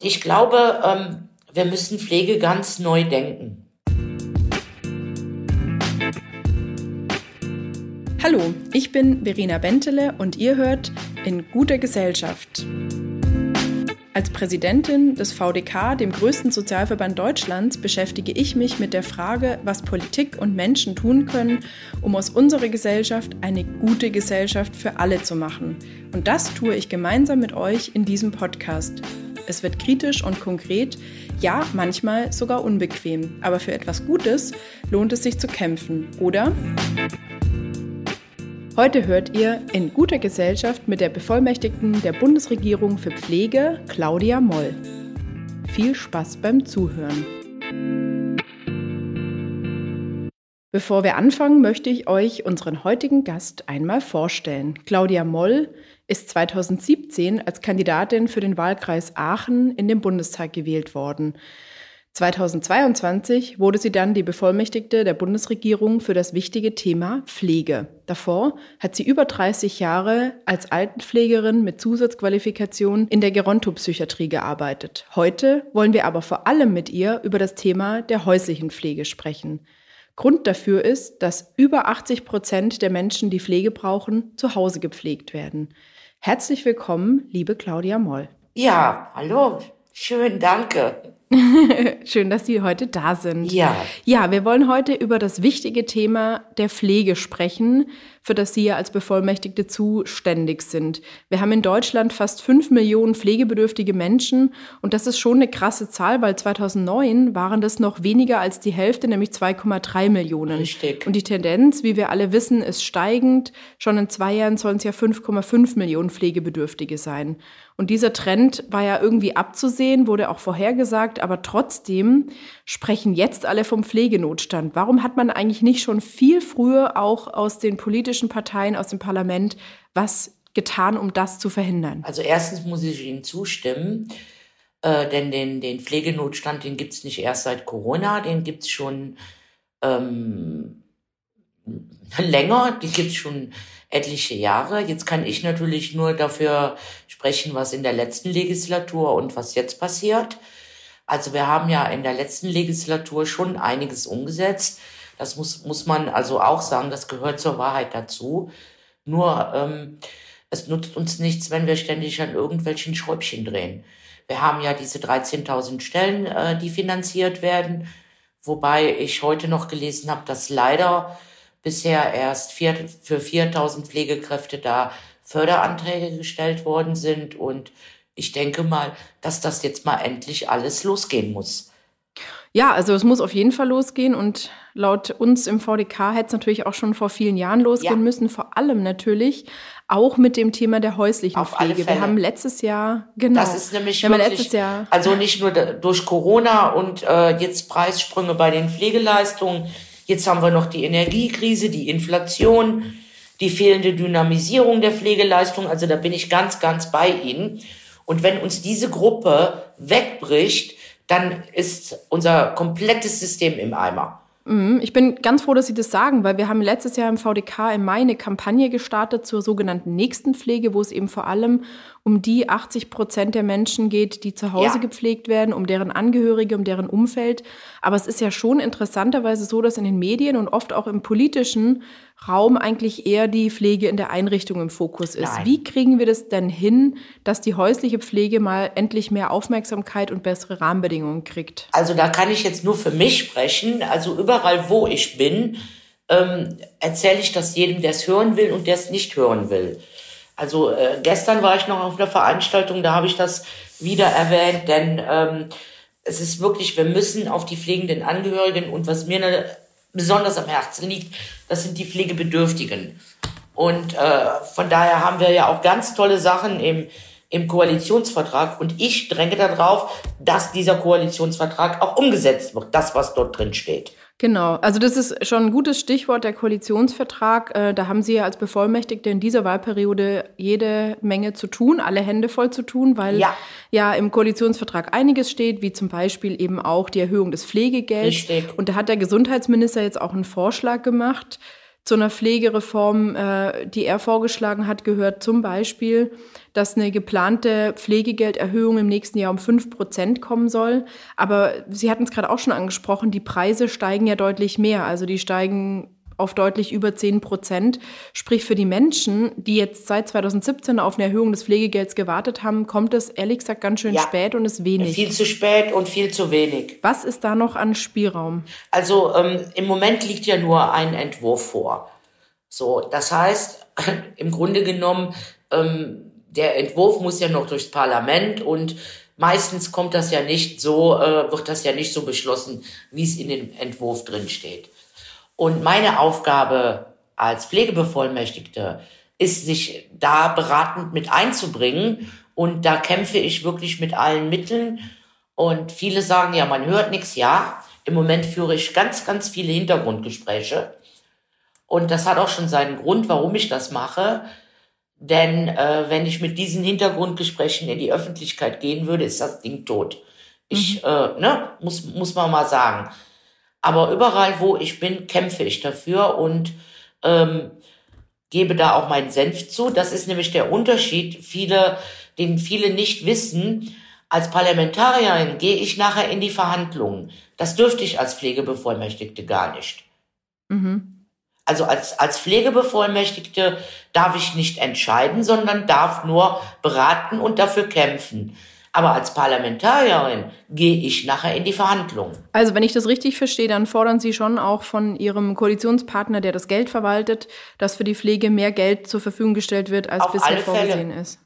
Ich glaube, ähm, wir müssen Pflege ganz neu denken. Hallo, ich bin Verena Bentele und ihr hört in guter Gesellschaft. Als Präsidentin des VDK, dem größten Sozialverband Deutschlands, beschäftige ich mich mit der Frage, was Politik und Menschen tun können, um aus unserer Gesellschaft eine gute Gesellschaft für alle zu machen. Und das tue ich gemeinsam mit euch in diesem Podcast. Es wird kritisch und konkret, ja, manchmal sogar unbequem. Aber für etwas Gutes lohnt es sich zu kämpfen, oder? Heute hört ihr in guter Gesellschaft mit der Bevollmächtigten der Bundesregierung für Pflege, Claudia Moll. Viel Spaß beim Zuhören. Bevor wir anfangen, möchte ich euch unseren heutigen Gast einmal vorstellen. Claudia Moll ist 2017 als Kandidatin für den Wahlkreis Aachen in den Bundestag gewählt worden. 2022 wurde sie dann die Bevollmächtigte der Bundesregierung für das wichtige Thema Pflege. Davor hat sie über 30 Jahre als Altenpflegerin mit Zusatzqualifikation in der Gerontopsychiatrie gearbeitet. Heute wollen wir aber vor allem mit ihr über das Thema der häuslichen Pflege sprechen. Grund dafür ist, dass über 80 Prozent der Menschen, die Pflege brauchen, zu Hause gepflegt werden. Herzlich willkommen, liebe Claudia Moll. Ja, hallo. Schön, danke. Schön, dass Sie heute da sind. Ja. Ja, wir wollen heute über das wichtige Thema der Pflege sprechen für das Sie ja als Bevollmächtigte zuständig sind. Wir haben in Deutschland fast fünf Millionen pflegebedürftige Menschen und das ist schon eine krasse Zahl, weil 2009 waren das noch weniger als die Hälfte, nämlich 2,3 Millionen. Richtig. Und die Tendenz, wie wir alle wissen, ist steigend. Schon in zwei Jahren sollen es ja 5,5 Millionen Pflegebedürftige sein. Und dieser Trend war ja irgendwie abzusehen, wurde auch vorhergesagt, aber trotzdem sprechen jetzt alle vom Pflegenotstand. Warum hat man eigentlich nicht schon viel früher auch aus den politischen politischen Parteien aus dem Parlament was getan, um das zu verhindern? Also erstens muss ich Ihnen zustimmen, äh, denn den, den Pflegenotstand, den gibt es nicht erst seit Corona, den gibt es schon ähm, länger, den gibt es schon etliche Jahre. Jetzt kann ich natürlich nur dafür sprechen, was in der letzten Legislatur und was jetzt passiert. Also wir haben ja in der letzten Legislatur schon einiges umgesetzt. Das muss, muss man also auch sagen, das gehört zur Wahrheit dazu. Nur ähm, es nutzt uns nichts, wenn wir ständig an irgendwelchen Schräubchen drehen. Wir haben ja diese 13.000 Stellen, äh, die finanziert werden, wobei ich heute noch gelesen habe, dass leider bisher erst vier, für 4.000 Pflegekräfte da Förderanträge gestellt worden sind und ich denke mal, dass das jetzt mal endlich alles losgehen muss. Ja, also es muss auf jeden Fall losgehen und laut uns im VDK hätte es natürlich auch schon vor vielen Jahren losgehen ja. müssen, vor allem natürlich auch mit dem Thema der häuslichen auf Pflege. Wir haben letztes Jahr, genau. Das ist nämlich wirklich, letztes Jahr, also nicht nur durch Corona und äh, jetzt Preissprünge bei den Pflegeleistungen, jetzt haben wir noch die Energiekrise, die Inflation, die fehlende Dynamisierung der Pflegeleistung, also da bin ich ganz, ganz bei Ihnen. Und wenn uns diese Gruppe wegbricht, dann ist unser komplettes System im Eimer. Mhm. Ich bin ganz froh, dass Sie das sagen, weil wir haben letztes Jahr im VDK im Mai eine Kampagne gestartet zur sogenannten Nächstenpflege, wo es eben vor allem um die 80 Prozent der Menschen geht, die zu Hause ja. gepflegt werden, um deren Angehörige, um deren Umfeld. Aber es ist ja schon interessanterweise so, dass in den Medien und oft auch im politischen Raum eigentlich eher die Pflege in der Einrichtung im Fokus ist. Nein. Wie kriegen wir das denn hin, dass die häusliche Pflege mal endlich mehr Aufmerksamkeit und bessere Rahmenbedingungen kriegt? Also da kann ich jetzt nur für mich sprechen. Also überall, wo ich bin, ähm, erzähle ich das jedem, der es hören will und der es nicht hören will. Also äh, gestern war ich noch auf einer Veranstaltung, da habe ich das wieder erwähnt, denn ähm, es ist wirklich, wir müssen auf die pflegenden Angehörigen und was mir eine besonders am Herzen liegt, das sind die Pflegebedürftigen. Und äh, von daher haben wir ja auch ganz tolle Sachen im, im Koalitionsvertrag. Und ich dränge darauf, dass dieser Koalitionsvertrag auch umgesetzt wird, das, was dort drin steht. Genau, also das ist schon ein gutes Stichwort, der Koalitionsvertrag. Äh, da haben Sie ja als Bevollmächtigte in dieser Wahlperiode jede Menge zu tun, alle Hände voll zu tun, weil ja, ja im Koalitionsvertrag einiges steht, wie zum Beispiel eben auch die Erhöhung des Pflegegelds. Richtig. Und da hat der Gesundheitsminister jetzt auch einen Vorschlag gemacht Zu einer Pflegereform, äh, die er vorgeschlagen hat, gehört zum Beispiel, dass eine geplante Pflegegelderhöhung im nächsten Jahr um 5 Prozent kommen soll. Aber Sie hatten es gerade auch schon angesprochen, die Preise steigen ja deutlich mehr. Also die steigen auf deutlich über 10 Prozent. Sprich, für die Menschen, die jetzt seit 2017 auf eine Erhöhung des Pflegegelds gewartet haben, kommt es ehrlich gesagt ganz schön ja, spät und ist wenig. Viel zu spät und viel zu wenig. Was ist da noch an Spielraum? Also ähm, im Moment liegt ja nur ein Entwurf vor. So, das heißt, im Grunde genommen, ähm, der Entwurf muss ja noch durchs Parlament und meistens kommt das ja nicht so, äh, wird das ja nicht so beschlossen, wie es in dem Entwurf drin steht. Und meine Aufgabe als Pflegebevollmächtigte ist, sich da beratend mit einzubringen. Und da kämpfe ich wirklich mit allen Mitteln. Und viele sagen, ja, man hört nichts. Ja, im Moment führe ich ganz, ganz viele Hintergrundgespräche. Und das hat auch schon seinen Grund, warum ich das mache. Denn äh, wenn ich mit diesen Hintergrundgesprächen in die Öffentlichkeit gehen würde, ist das Ding tot. Ich, mhm. äh, ne, muss, muss man mal sagen. Aber überall, wo ich bin, kämpfe ich dafür und ähm, gebe da auch meinen Senf zu. Das ist nämlich der Unterschied, viele, den viele nicht wissen. Als Parlamentarierin gehe ich nachher in die Verhandlungen. Das dürfte ich als Pflegebevollmächtigte gar nicht. Mhm. Also als, als Pflegebevollmächtigte darf ich nicht entscheiden, sondern darf nur beraten und dafür kämpfen. Aber als Parlamentarierin gehe ich nachher in die Verhandlungen. Also wenn ich das richtig verstehe, dann fordern Sie schon auch von Ihrem Koalitionspartner, der das Geld verwaltet, dass für die Pflege mehr Geld zur Verfügung gestellt wird, als Auf bisher vorgesehen Fälle. ist.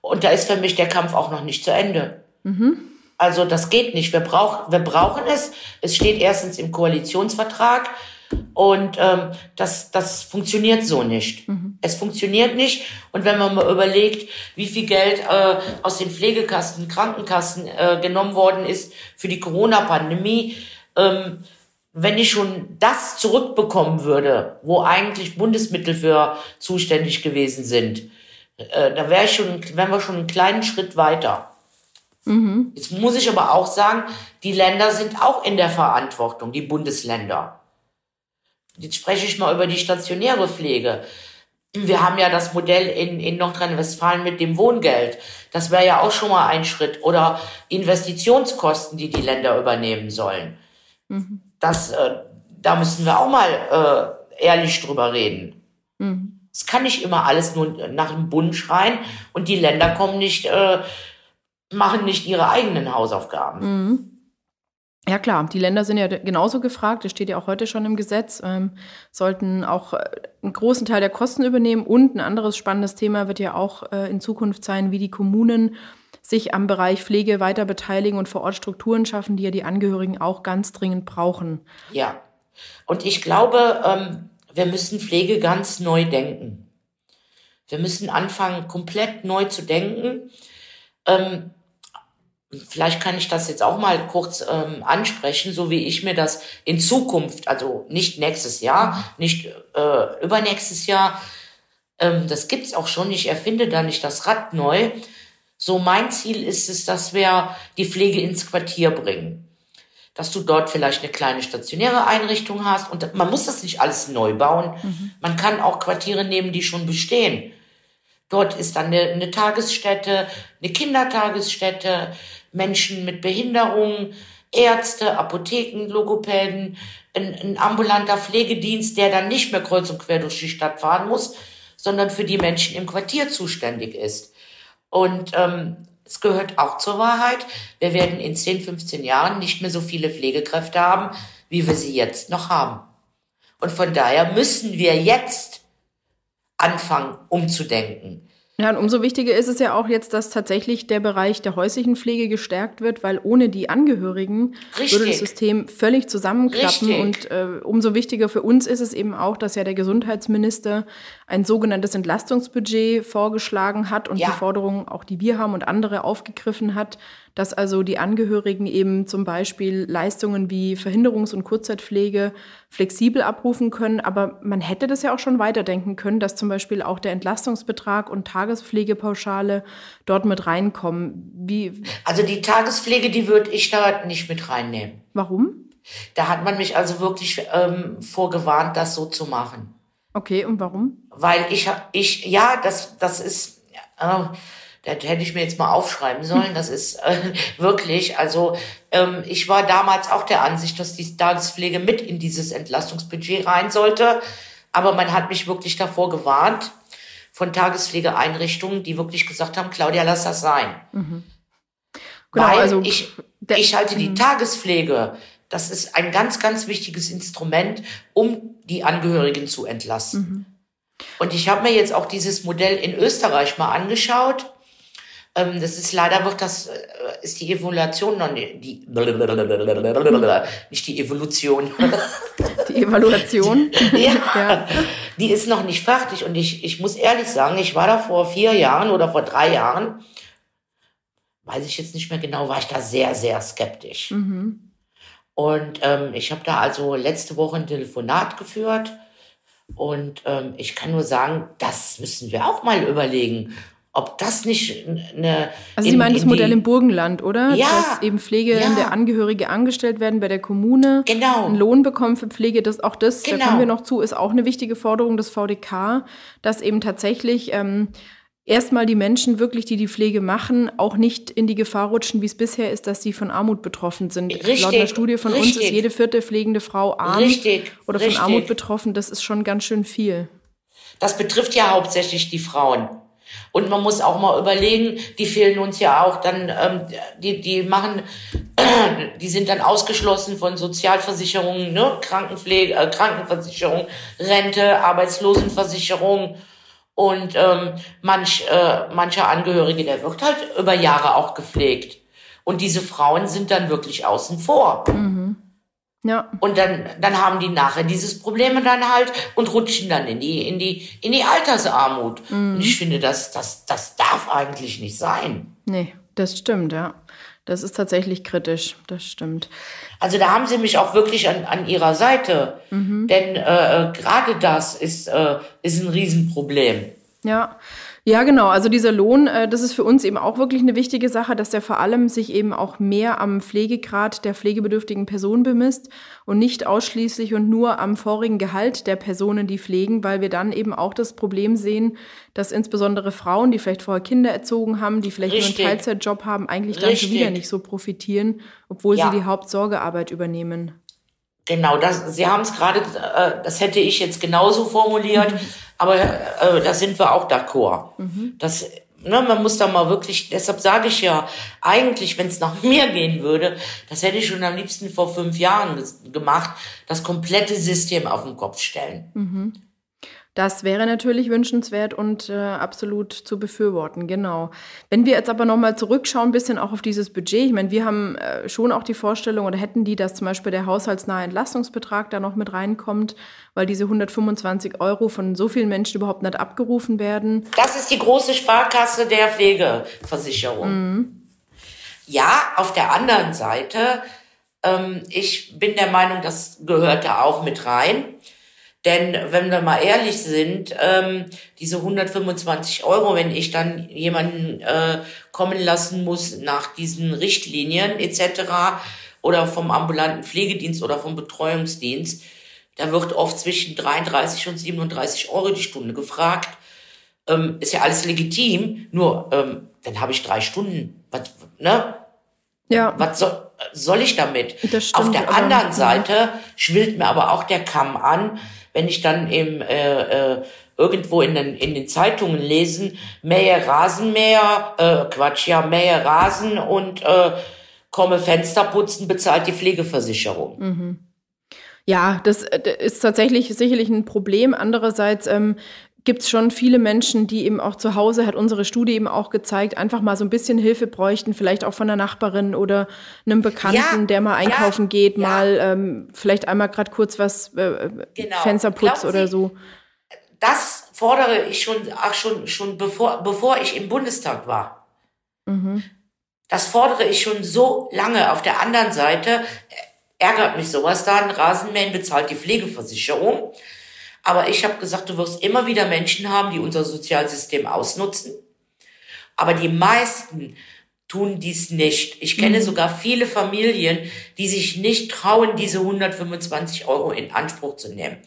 Und da ist für mich der Kampf auch noch nicht zu Ende. Mhm. Also das geht nicht. Wir, brauch, wir brauchen es. Es steht erstens im Koalitionsvertrag. Und ähm, das, das funktioniert so nicht. Mhm. Es funktioniert nicht. Und wenn man mal überlegt, wie viel Geld äh, aus den Pflegekassen, Krankenkassen äh, genommen worden ist für die Corona-Pandemie, ähm, wenn ich schon das zurückbekommen würde, wo eigentlich Bundesmittel für zuständig gewesen sind, äh, da wäre ich schon, wären wir schon einen kleinen Schritt weiter. Mhm. Jetzt muss ich aber auch sagen, die Länder sind auch in der Verantwortung, die Bundesländer. Jetzt spreche ich mal über die stationäre Pflege. Wir haben ja das Modell in, in Nordrhein-Westfalen mit dem Wohngeld. Das wäre ja auch schon mal ein Schritt. Oder Investitionskosten, die die Länder übernehmen sollen. Mhm. Das, äh, da müssen wir auch mal äh, ehrlich drüber reden. Mhm. Es kann nicht immer alles nur nach dem Bund schreien und die Länder kommen nicht, äh, machen nicht ihre eigenen Hausaufgaben. Mhm. Ja klar, die Länder sind ja genauso gefragt, das steht ja auch heute schon im Gesetz, ähm, sollten auch äh, einen großen Teil der Kosten übernehmen. Und ein anderes spannendes Thema wird ja auch äh, in Zukunft sein, wie die Kommunen sich am Bereich Pflege weiter beteiligen und vor Ort Strukturen schaffen, die ja die Angehörigen auch ganz dringend brauchen. Ja, und ich glaube, ähm, wir müssen Pflege ganz neu denken. Wir müssen anfangen, komplett neu zu denken. Ähm, Vielleicht kann ich das jetzt auch mal kurz ähm, ansprechen, so wie ich mir das in Zukunft, also nicht nächstes Jahr, mhm. nicht äh, übernächstes Jahr, ähm, das gibt's auch schon. Ich erfinde da nicht das Rad neu. So mein Ziel ist es, dass wir die Pflege ins Quartier bringen. Dass du dort vielleicht eine kleine stationäre Einrichtung hast und man muss das nicht alles neu bauen. Mhm. Man kann auch Quartiere nehmen, die schon bestehen. Dort ist dann eine, eine Tagesstätte, eine Kindertagesstätte, Menschen mit Behinderungen, Ärzte, Apotheken, Logopäden, ein, ein ambulanter Pflegedienst, der dann nicht mehr kreuz und quer durch die Stadt fahren muss, sondern für die Menschen im Quartier zuständig ist. Und ähm, es gehört auch zur Wahrheit, wir werden in 10, 15 Jahren nicht mehr so viele Pflegekräfte haben, wie wir sie jetzt noch haben. Und von daher müssen wir jetzt anfangen, umzudenken. Ja, und umso wichtiger ist es ja auch jetzt, dass tatsächlich der Bereich der häuslichen Pflege gestärkt wird, weil ohne die Angehörigen Richtig. würde das System völlig zusammenklappen. Richtig. Und äh, umso wichtiger für uns ist es eben auch, dass ja der Gesundheitsminister ein sogenanntes Entlastungsbudget vorgeschlagen hat und ja. die Forderungen, auch die wir haben und andere aufgegriffen hat, dass also die Angehörigen eben zum Beispiel Leistungen wie Verhinderungs- und Kurzzeitpflege flexibel abrufen können. Aber man hätte das ja auch schon weiterdenken können, dass zum Beispiel auch der Entlastungsbetrag und Tagespflegepauschale dort mit reinkommen. Wie also die Tagespflege, die würde ich da nicht mit reinnehmen. Warum? Da hat man mich also wirklich ähm, vorgewarnt, das so zu machen. Okay, und warum? Weil ich ich, ja, das, das ist, äh, das hätte ich mir jetzt mal aufschreiben sollen. Das ist äh, wirklich, also ähm, ich war damals auch der Ansicht, dass die Tagespflege mit in dieses Entlastungsbudget rein sollte. Aber man hat mich wirklich davor gewarnt von Tagespflegeeinrichtungen, die wirklich gesagt haben, Claudia, lass das sein. Mhm. Genau, Weil also ich, ich halte die mhm. Tagespflege, das ist ein ganz, ganz wichtiges Instrument, um die Angehörigen zu entlasten. Mhm. Und ich habe mir jetzt auch dieses Modell in Österreich mal angeschaut. Ähm, das ist leider wird das äh, ist die Evaluation noch nicht die nicht die Evolution. Die Evaluation. ja, ja, die ist noch nicht fertig und ich ich muss ehrlich sagen, ich war da vor vier Jahren oder vor drei Jahren, weiß ich jetzt nicht mehr genau, war ich da sehr sehr skeptisch. Mhm. Und ähm, ich habe da also letzte Woche ein Telefonat geführt. Und ähm, ich kann nur sagen, das müssen wir auch mal überlegen, ob das nicht eine. Also Sie meinen das Modell im Burgenland, oder? Ja. Dass eben Pflegende ja. Angehörige angestellt werden bei der Kommune. Genau. Einen Lohn bekommen für Pflege. Das, auch das, genau. da kommen wir noch zu, ist auch eine wichtige Forderung des VDK, dass eben tatsächlich ähm, erstmal die Menschen wirklich, die die Pflege machen, auch nicht in die Gefahr rutschen, wie es bisher ist, dass sie von Armut betroffen sind. Richtig, Laut einer Studie von richtig. uns ist jede vierte pflegende Frau arm richtig, oder von Armut betroffen. Das ist schon ganz schön viel. Das betrifft ja hauptsächlich die Frauen. Und man muss auch mal überlegen, die fehlen uns ja auch dann, ähm, die, die machen, die sind dann ausgeschlossen von Sozialversicherungen, ne? Krankenpflege, äh, Krankenversicherung, Rente, Arbeitslosenversicherung. Und ähm, manch, äh, mancher Angehörige, der wird halt über Jahre auch gepflegt. Und diese Frauen sind dann wirklich außen vor. Mhm. Ja. Und dann, dann haben die nachher dieses Problem dann halt und rutschen dann in die, in die, in die Altersarmut. Mhm. Und ich finde, das, das, das darf eigentlich nicht sein. Nee, das stimmt, ja. Das ist tatsächlich kritisch, das stimmt. Also da haben sie mich auch wirklich an, an ihrer Seite. Mhm. Denn äh, gerade das ist, äh, ist ein Riesenproblem. Ja, ja, genau. Also dieser Lohn, äh, das ist für uns eben auch wirklich eine wichtige Sache, dass der vor allem sich eben auch mehr am Pflegegrad der pflegebedürftigen Person bemisst und nicht ausschließlich und nur am vorigen Gehalt der Personen, die pflegen, weil wir dann eben auch das Problem sehen, dass insbesondere Frauen, die vielleicht vorher Kinder erzogen haben, die vielleicht Richtig. nur einen Teilzeitjob haben, eigentlich dann schon wieder nicht so profitieren, obwohl ja. sie die Hauptsorgearbeit übernehmen. Genau, das, Sie haben es gerade, äh, das hätte ich jetzt genauso formuliert. Aber äh, da sind wir auch d'accord. Mhm. Das, ne, man muss da mal wirklich, deshalb sage ich ja, eigentlich, wenn es nach mir gehen würde, das hätte ich schon am liebsten vor fünf Jahren gemacht, das komplette System auf den Kopf stellen. Mhm. Das wäre natürlich wünschenswert und äh, absolut zu befürworten, genau. Wenn wir jetzt aber nochmal zurückschauen, ein bisschen auch auf dieses Budget. Ich meine, wir haben äh, schon auch die Vorstellung oder hätten die, dass zum Beispiel der haushaltsnahe Entlastungsbetrag da noch mit reinkommt, weil diese 125 Euro von so vielen Menschen überhaupt nicht abgerufen werden. Das ist die große Sparkasse der Pflegeversicherung. Mhm. Ja, auf der anderen Seite, ähm, ich bin der Meinung, das gehört da auch mit rein. Denn wenn wir mal ehrlich sind, ähm, diese 125 Euro, wenn ich dann jemanden äh, kommen lassen muss nach diesen Richtlinien etc. oder vom ambulanten Pflegedienst oder vom Betreuungsdienst, da wird oft zwischen 33 und 37 Euro die Stunde gefragt. Ähm, ist ja alles legitim, nur ähm, dann habe ich drei Stunden. Was, ne? Ja. Was soll, soll ich damit? Stimmt, Auf der anderen Seite schwillt mir aber auch der Kamm an, wenn ich dann im äh, äh, irgendwo in den, in den Zeitungen lesen, mähe Rasenmäher, äh, Quatsch, ja, mähe Rasen und äh, komme Fenster putzen, bezahlt die Pflegeversicherung. Mhm. Ja, das äh, ist tatsächlich sicherlich ein Problem. Andererseits ähm, gibt es schon viele Menschen, die eben auch zu Hause, hat unsere Studie eben auch gezeigt, einfach mal so ein bisschen Hilfe bräuchten, vielleicht auch von einer Nachbarin oder einem Bekannten, ja, der mal einkaufen ja, geht, ja. mal ähm, vielleicht einmal gerade kurz was äh, genau. Fensterputz oder Sie, so. Das fordere ich schon, ach schon, schon bevor, bevor ich im Bundestag war. Mhm. Das fordere ich schon so lange. Auf der anderen Seite äh, ärgert mich sowas dann. Rasenmähen bezahlt die Pflegeversicherung. Aber ich habe gesagt, du wirst immer wieder Menschen haben, die unser Sozialsystem ausnutzen. Aber die meisten tun dies nicht. Ich kenne mhm. sogar viele Familien, die sich nicht trauen, diese 125 Euro in Anspruch zu nehmen.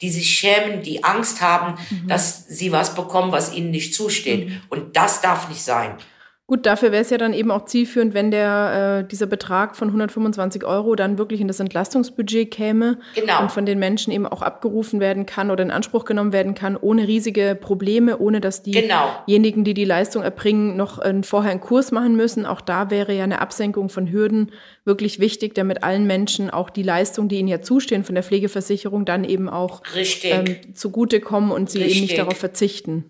die sich schämen, die Angst haben, mhm. dass sie was bekommen, was ihnen nicht zusteht. Mhm. Und das darf nicht sein. Gut, dafür wäre es ja dann eben auch zielführend, wenn der, äh, dieser Betrag von 125 Euro dann wirklich in das Entlastungsbudget käme genau. und von den Menschen eben auch abgerufen werden kann oder in Anspruch genommen werden kann, ohne riesige Probleme, ohne dass genau. diejenigen, die die Leistung erbringen, noch äh, vorher einen Kurs machen müssen. Auch da wäre ja eine Absenkung von Hürden wirklich wichtig, damit allen Menschen auch die Leistung, die ihnen ja zustehen von der Pflegeversicherung, dann eben auch ähm, zugutekommen und sie Richtig. eben nicht darauf verzichten.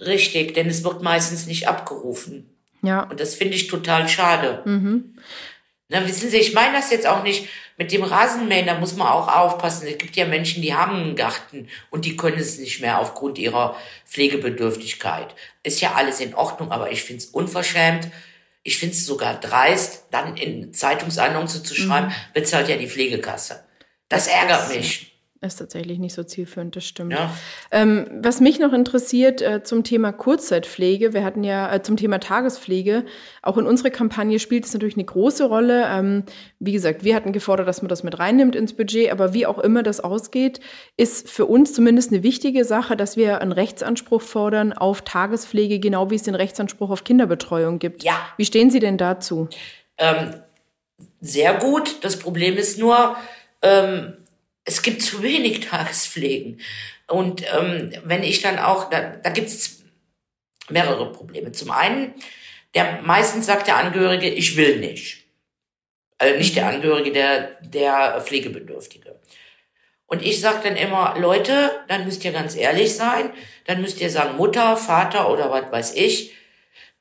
Richtig, denn es wird meistens nicht abgerufen. Ja. Und das finde ich total schade. Mhm. Na, wissen Sie, ich meine das jetzt auch nicht mit dem Rasenmähen, da muss man auch aufpassen. Es gibt ja Menschen, die haben einen Garten und die können es nicht mehr aufgrund ihrer Pflegebedürftigkeit. Ist ja alles in Ordnung, aber ich finde es unverschämt. Ich finde es sogar dreist, dann in Zeitungsannoncen zu schreiben, mhm. bezahlt ja die Pflegekasse. Das ärgert mich ist tatsächlich nicht so zielführend, das stimmt. Ja. Ähm, was mich noch interessiert äh, zum Thema Kurzzeitpflege, wir hatten ja äh, zum Thema Tagespflege, auch in unserer Kampagne spielt es natürlich eine große Rolle. Ähm, wie gesagt, wir hatten gefordert, dass man das mit reinnimmt ins Budget, aber wie auch immer das ausgeht, ist für uns zumindest eine wichtige Sache, dass wir einen Rechtsanspruch fordern auf Tagespflege, genau wie es den Rechtsanspruch auf Kinderbetreuung gibt. Ja. Wie stehen Sie denn dazu? Ähm, sehr gut. Das Problem ist nur, ähm, es gibt zu wenig Tagespflegen. Und ähm, wenn ich dann auch, da, da gibt es mehrere Probleme. Zum einen, der meistens sagt der Angehörige, ich will nicht. Also nicht der Angehörige, der, der Pflegebedürftige. Und ich sage dann immer, Leute, dann müsst ihr ganz ehrlich sein, dann müsst ihr sagen, Mutter, Vater oder was weiß ich,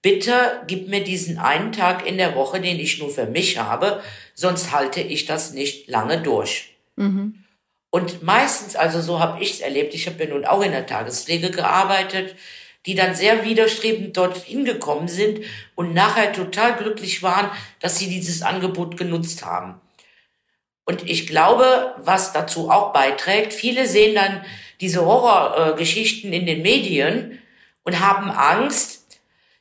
bitte gib mir diesen einen Tag in der Woche, den ich nur für mich habe, sonst halte ich das nicht lange durch. Mhm. Und meistens, also so habe ich es erlebt, ich habe ja nun auch in der Tagespflege gearbeitet, die dann sehr widerstrebend dort hingekommen sind und nachher total glücklich waren, dass sie dieses Angebot genutzt haben. Und ich glaube, was dazu auch beiträgt, viele sehen dann diese Horrorgeschichten in den Medien und haben Angst,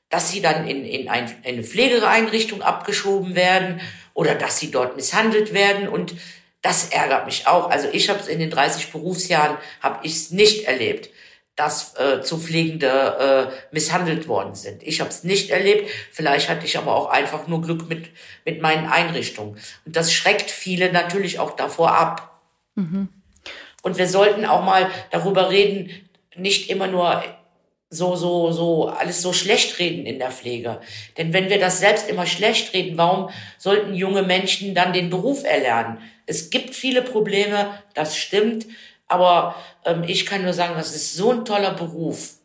dass sie dann in, in eine Pflegeeinrichtung abgeschoben werden oder dass sie dort misshandelt werden und das ärgert mich auch. Also ich habe es in den 30 Berufsjahren habe ich es nicht erlebt, dass äh, zu Pflegende äh, misshandelt worden sind. Ich habe es nicht erlebt. Vielleicht hatte ich aber auch einfach nur Glück mit mit meinen Einrichtungen. Und das schreckt viele natürlich auch davor ab. Mhm. Und wir sollten auch mal darüber reden, nicht immer nur so, so, so, alles so schlecht reden in der Pflege. Denn wenn wir das selbst immer schlecht reden, warum sollten junge Menschen dann den Beruf erlernen? Es gibt viele Probleme, das stimmt, aber ähm, ich kann nur sagen, das ist so ein toller Beruf.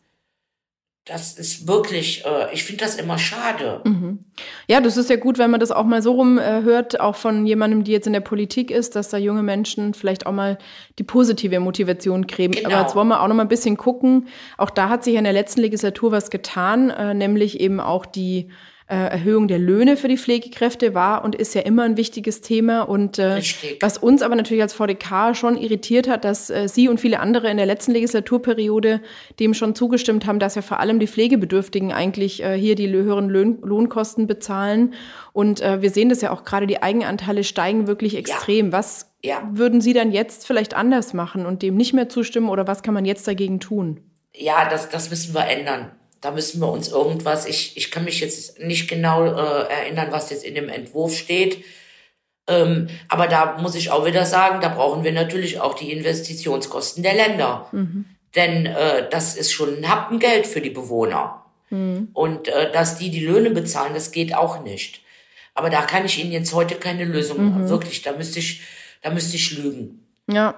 Das ist wirklich, äh, ich finde das immer schade. Mhm. Ja, das ist ja gut, wenn man das auch mal so rum äh, hört, auch von jemandem, die jetzt in der Politik ist, dass da junge Menschen vielleicht auch mal die positive Motivation kriegen. Genau. Aber jetzt wollen wir auch noch mal ein bisschen gucken. Auch da hat sich in der letzten Legislatur was getan, äh, nämlich eben auch die äh, Erhöhung der Löhne für die Pflegekräfte war und ist ja immer ein wichtiges Thema. Und äh, was uns aber natürlich als VDK schon irritiert hat, dass äh, Sie und viele andere in der letzten Legislaturperiode dem schon zugestimmt haben, dass ja vor allem die Pflegebedürftigen eigentlich äh, hier die höheren Lohn Lohnkosten bezahlen. Und äh, wir sehen das ja auch gerade, die Eigenanteile steigen wirklich extrem. Ja. Was ja. würden Sie dann jetzt vielleicht anders machen und dem nicht mehr zustimmen oder was kann man jetzt dagegen tun? Ja, das, das müssen wir ändern da müssen wir uns irgendwas, ich, ich kann mich jetzt nicht genau äh, erinnern, was jetzt in dem Entwurf steht. Ähm, aber da muss ich auch wieder sagen, da brauchen wir natürlich auch die Investitionskosten der Länder. Mhm. Denn äh, das ist schon ein Happen Geld für die Bewohner. Mhm. Und äh, dass die die Löhne bezahlen, das geht auch nicht. Aber da kann ich Ihnen jetzt heute keine Lösung, mhm. wirklich, da müsste ich, da müsste ich lügen. Ja.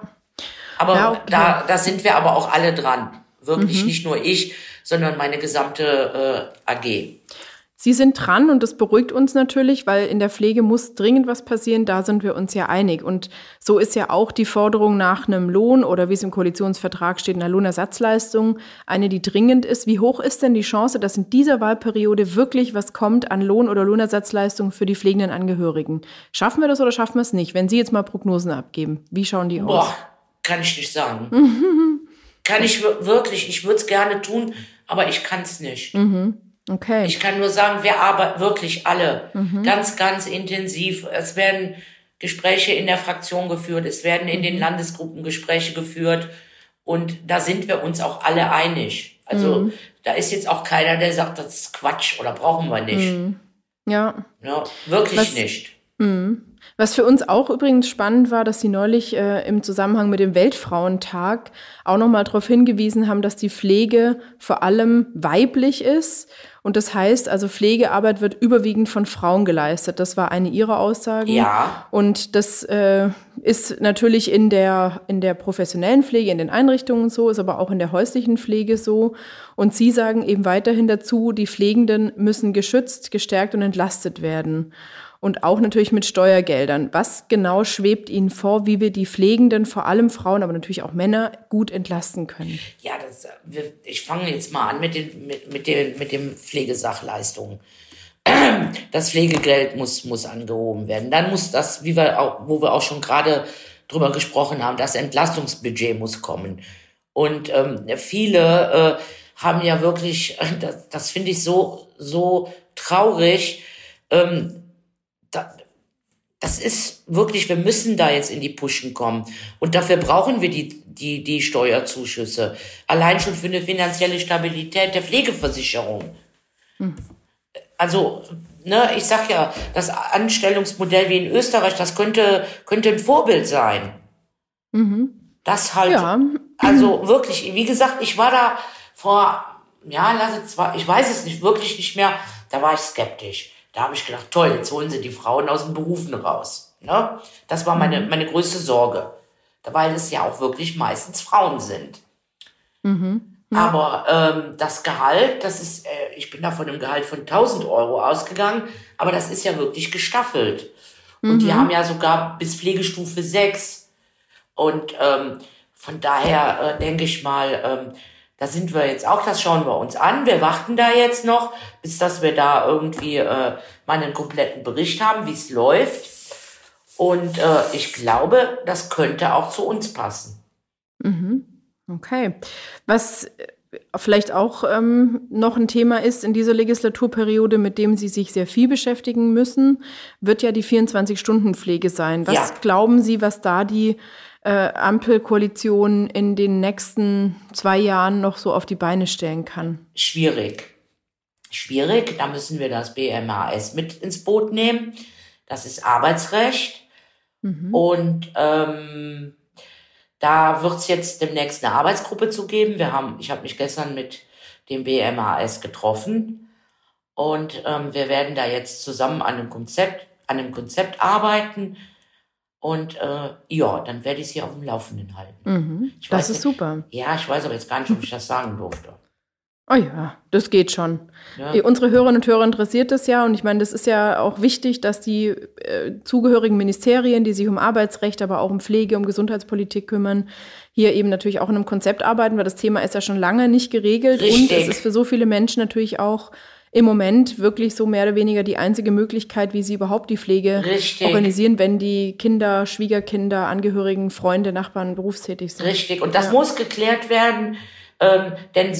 Aber ja, okay. da, da sind wir aber auch alle dran. Wirklich, mhm. nicht nur ich, sondern meine gesamte äh, AG. Sie sind dran und das beruhigt uns natürlich, weil in der Pflege muss dringend was passieren, da sind wir uns ja einig. Und so ist ja auch die Forderung nach einem Lohn oder wie es im Koalitionsvertrag steht, einer Lohnersatzleistung eine, die dringend ist. Wie hoch ist denn die Chance, dass in dieser Wahlperiode wirklich was kommt an Lohn- oder Lohnersatzleistung für die pflegenden Angehörigen? Schaffen wir das oder schaffen wir es nicht? Wenn Sie jetzt mal Prognosen abgeben, wie schauen die aus? Boah, kann ich nicht sagen. kann ich wirklich, ich würde es gerne tun, aber ich kann es nicht. Mhm. Okay. Ich kann nur sagen, wir arbeiten wirklich alle mhm. ganz, ganz intensiv. Es werden Gespräche in der Fraktion geführt, es werden in den mhm. Landesgruppen Gespräche geführt. Und da sind wir uns auch alle einig. Also mhm. da ist jetzt auch keiner, der sagt, das ist Quatsch oder brauchen wir nicht. Mhm. Ja. ja. Wirklich Was, nicht. Mhm. Was für uns auch übrigens spannend war, dass Sie neulich äh, im Zusammenhang mit dem Weltfrauentag auch nochmal darauf hingewiesen haben, dass die Pflege vor allem weiblich ist. Und das heißt, also Pflegearbeit wird überwiegend von Frauen geleistet. Das war eine Ihrer Aussagen. Ja. Und das äh, ist natürlich in der, in der professionellen Pflege, in den Einrichtungen so, ist aber auch in der häuslichen Pflege so. Und Sie sagen eben weiterhin dazu, die Pflegenden müssen geschützt, gestärkt und entlastet werden und auch natürlich mit Steuergeldern. Was genau schwebt Ihnen vor, wie wir die Pflegenden, vor allem Frauen, aber natürlich auch Männer, gut entlasten können? Ja, das, ich fange jetzt mal an mit den, mit, mit den, mit den Pflegesachleistungen. Das Pflegegeld muss, muss angehoben werden. Dann muss das, wie wir auch, wo wir auch schon gerade drüber gesprochen haben, das Entlastungsbudget muss kommen. Und ähm, viele äh, haben ja wirklich, das, das finde ich so, so traurig, ähm, das ist wirklich, wir müssen da jetzt in die Pushen kommen. Und dafür brauchen wir die, die, die Steuerzuschüsse. Allein schon für eine finanzielle Stabilität der Pflegeversicherung. Hm. Also, ne, ich sag ja, das Anstellungsmodell wie in Österreich, das könnte, könnte ein Vorbild sein. Mhm. Das halt, ja. also wirklich, wie gesagt, ich war da vor, ja, lasse zwar, ich weiß es nicht, wirklich nicht mehr, da war ich skeptisch. Da habe ich gedacht, toll, jetzt holen sie die Frauen aus den Berufen raus. Ne? Das war meine, mhm. meine größte Sorge. Weil es ja auch wirklich meistens Frauen sind. Mhm. Ja. Aber ähm, das Gehalt, das ist, äh, ich bin da von einem Gehalt von 1000 Euro ausgegangen, aber das ist ja wirklich gestaffelt. Und mhm. die haben ja sogar bis Pflegestufe 6. Und ähm, von daher äh, denke ich mal, ähm, da sind wir jetzt auch, das schauen wir uns an. Wir warten da jetzt noch, bis dass wir da irgendwie äh, mal einen kompletten Bericht haben, wie es läuft. Und äh, ich glaube, das könnte auch zu uns passen. Mhm. Okay. Was äh, vielleicht auch ähm, noch ein Thema ist in dieser Legislaturperiode, mit dem Sie sich sehr viel beschäftigen müssen, wird ja die 24-Stunden-Pflege sein. Was ja. glauben Sie, was da die äh, Ampelkoalition in den nächsten zwei Jahren noch so auf die Beine stellen kann? Schwierig. Schwierig. Da müssen wir das BMAS mit ins Boot nehmen. Das ist Arbeitsrecht. Mhm. Und ähm, da wird es jetzt demnächst eine Arbeitsgruppe zu geben. Wir haben, ich habe mich gestern mit dem BMAS getroffen und ähm, wir werden da jetzt zusammen an einem Konzept, an einem Konzept arbeiten und äh, ja, dann werde ich sie auf dem Laufenden halten. Mhm, das ist nicht, super. Ja, ich weiß aber jetzt gar nicht, ob ich das sagen durfte. Oh ja, das geht schon. Ja. Unsere Hörerinnen und Hörer interessiert das ja und ich meine, das ist ja auch wichtig, dass die äh, zugehörigen Ministerien, die sich um Arbeitsrecht, aber auch um Pflege, um Gesundheitspolitik kümmern, hier eben natürlich auch in einem Konzept arbeiten, weil das Thema ist ja schon lange nicht geregelt Richtig. und es ist für so viele Menschen natürlich auch im Moment wirklich so mehr oder weniger die einzige Möglichkeit, wie sie überhaupt die Pflege Richtig. organisieren, wenn die Kinder, Schwiegerkinder, Angehörigen, Freunde, Nachbarn berufstätig sind. Richtig. Und das ja. muss geklärt werden. Ähm, denn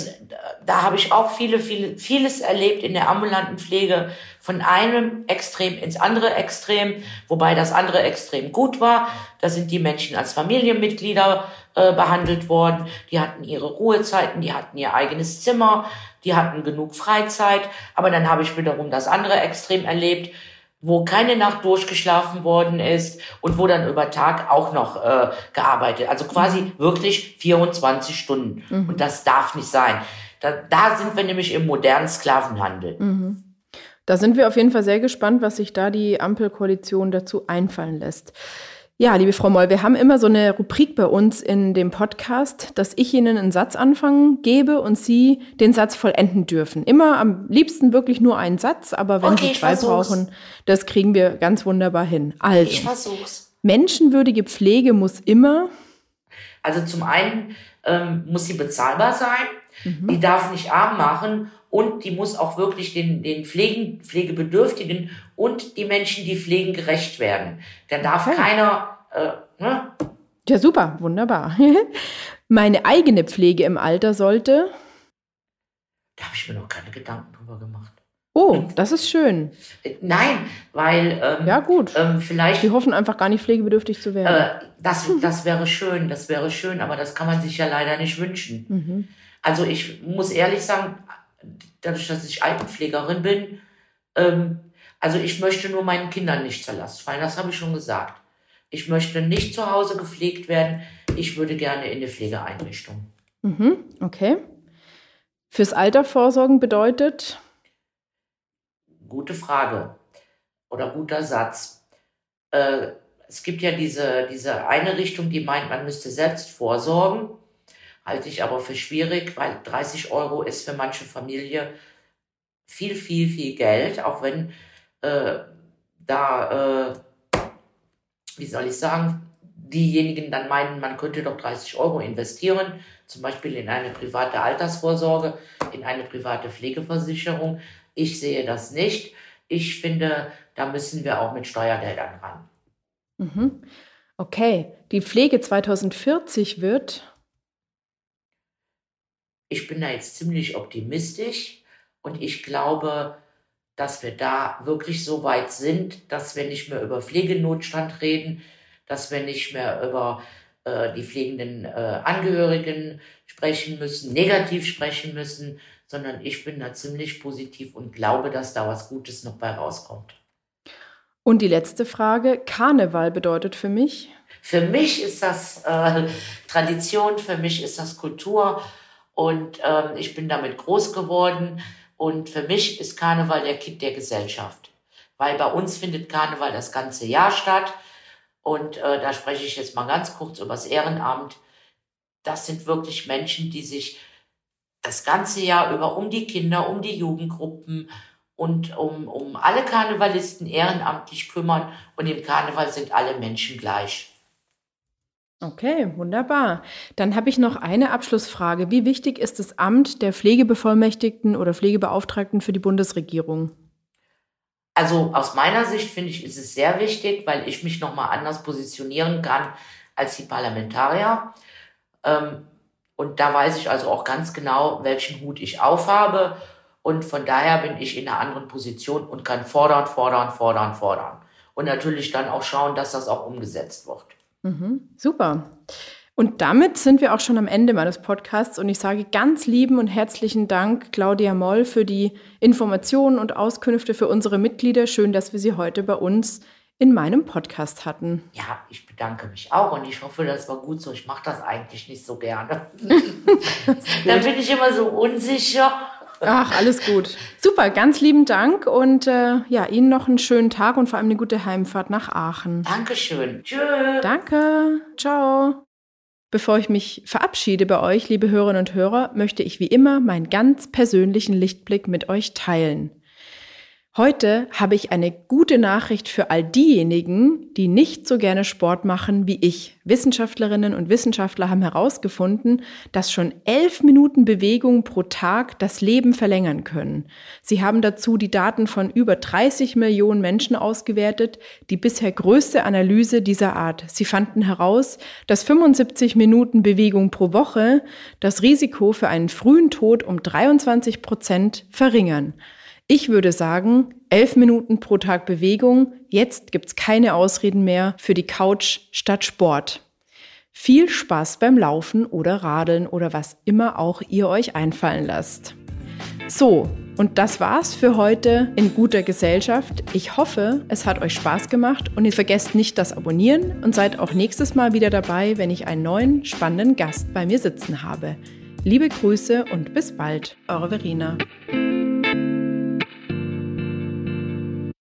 da habe ich auch viele, viele, vieles erlebt in der ambulanten Pflege von einem Extrem ins andere Extrem, wobei das andere Extrem gut war. Da sind die Menschen als Familienmitglieder äh, behandelt worden. Die hatten ihre Ruhezeiten, die hatten ihr eigenes Zimmer, die hatten genug Freizeit. Aber dann habe ich wiederum das andere Extrem erlebt, wo keine Nacht durchgeschlafen worden ist und wo dann über Tag auch noch äh, gearbeitet. Also quasi mhm. wirklich 24 Stunden. Mhm. Und das darf nicht sein. Da, da sind wir nämlich im modernen Sklavenhandel. Mhm. Da sind wir auf jeden Fall sehr gespannt, was sich da die Ampelkoalition dazu einfallen lässt. Ja, liebe Frau Moll, wir haben immer so eine Rubrik bei uns in dem Podcast, dass ich Ihnen einen Satz anfangen gebe und Sie den Satz vollenden dürfen. Immer am liebsten wirklich nur einen Satz, aber wenn okay, Sie zwei brauchen, das kriegen wir ganz wunderbar hin. Also, ich versuch's. Menschenwürdige Pflege muss immer. Also zum einen ähm, muss sie bezahlbar sein, mhm. die darf nicht arm machen und die muss auch wirklich den, den Pflegen, Pflegebedürftigen und die Menschen, die pflegen, gerecht werden. Da darf okay. keiner, äh, ne? Ja, super, wunderbar. Meine eigene Pflege im Alter sollte. Da habe ich mir noch keine Gedanken drüber gemacht. Oh, das ist schön. Nein, weil ähm, Ja, gut. ähm, vielleicht Die hoffen einfach gar nicht pflegebedürftig zu werden. äh, das, das wäre schön, das wäre schön, aber das kann man sich ja leider nicht wünschen. Mhm. Also ich muss ehrlich sagen, dadurch, dass ich Altenpflegerin bin, ähm, also ich möchte nur meinen Kindern nicht zur Last fallen, das habe ich schon gesagt. Ich möchte nicht zu Hause gepflegt werden, ich würde gerne in eine Pflegeeinrichtung. Mhm. Okay. Fürs Alter vorsorgen bedeutet, Gute Frage oder guter Satz. Äh, es gibt ja diese, diese eine Richtung, die meint, man müsste selbst vorsorgen. Halte ich aber für schwierig, weil 30 Euro ist für manche Familie viel, viel, viel Geld, auch wenn äh, da, äh, wie soll ich sagen, diejenigen dann meinen, man könnte doch 30 Euro investieren, zum Beispiel in eine private Altersvorsorge, in eine private Pflegeversicherung. Ich sehe das nicht. Ich finde, da müssen wir auch mit Steuergeldern ran. mhm. okay, die Pflege 2040 wird, Ich bin da jetzt ziemlich optimistisch und ich glaube, dass wir da wirklich so weit sind, dass wir nicht mehr über Pflegenotstand reden, dass wir nicht mehr über äh, die pflegenden äh, Angehörigen sprechen müssen, negativ sprechen müssen, sondern ich bin da ziemlich positiv und glaube, dass da was Gutes noch bei rauskommt. Und die letzte Frage, Karneval bedeutet für mich, Für mich ist das äh, Tradition, für mich ist das Kultur und ähm, ich bin damit groß geworden und für mich ist Karneval der Kitt der Gesellschaft, weil bei uns findet Karneval das ganze Jahr statt und äh, da spreche ich jetzt mal ganz kurz über das Ehrenamt. Das sind wirklich Menschen, die sich das ganze Jahr über um die Kinder, um die Jugendgruppen und um, um alle Karnevalisten ehrenamtlich kümmern und im Karneval sind alle Menschen gleich. Okay, wunderbar. Dann habe ich noch eine Abschlussfrage. Wie wichtig ist das Amt der Pflegebevollmächtigten oder Pflegebeauftragten für die Bundesregierung? Also aus meiner Sicht finde ich, ist es sehr wichtig, weil ich mich nochmal anders positionieren kann als die Parlamentarier. Ähm, und da weiß ich also auch ganz genau, welchen Hut ich aufhabe. Und von daher bin ich in einer anderen Position und kann fordern, fordern, fordern, fordern. Und natürlich dann auch schauen, dass das auch umgesetzt wird. Mhm, super. Und damit sind wir auch schon am Ende meines Podcasts und ich sage ganz lieben und herzlichen Dank, Claudia Moll, für die Informationen und Auskünfte für unsere Mitglieder. Schön, dass wir sie heute bei uns in meinem Podcast hatten. Ja, ich bedanke mich auch und ich hoffe, das war gut so. Ich mache das eigentlich nicht so gerne. Dann bin ich immer so unsicher. Ach, alles gut. Super, ganz lieben Dank und äh, ja, Ihnen noch einen schönen Tag und vor allem eine gute Heimfahrt nach Aachen. Dankeschön. Tschüss. Danke. Ciao. Bevor ich mich verabschiede bei euch, liebe Hörerinnen und Hörer, möchte ich wie immer meinen ganz persönlichen Lichtblick mit euch teilen. Heute habe ich eine gute Nachricht für all diejenigen, die nicht so gerne Sport machen wie ich. Wissenschaftlerinnen und Wissenschaftler haben herausgefunden, dass schon elf Minuten Bewegung pro Tag das Leben verlängern können. Sie haben dazu die Daten von über 30 Millionen Menschen ausgewertet, die bisher größte Analyse dieser Art. Sie fanden heraus, dass 75 Minuten Bewegung pro Woche das Risiko für einen frühen Tod um 23 Prozent verringern. Ich würde sagen, elf Minuten pro Tag Bewegung. Jetzt gibt's keine Ausreden mehr für die Couch statt Sport. Viel Spaß beim Laufen oder Radeln oder was immer auch ihr euch einfallen lasst. So, und das war's für heute in guter Gesellschaft. Ich hoffe, es hat euch Spaß gemacht und ihr vergesst nicht das Abonnieren und seid auch nächstes Mal wieder dabei, wenn ich einen neuen spannenden Gast bei mir sitzen habe. Liebe Grüße und bis bald, eure Verena.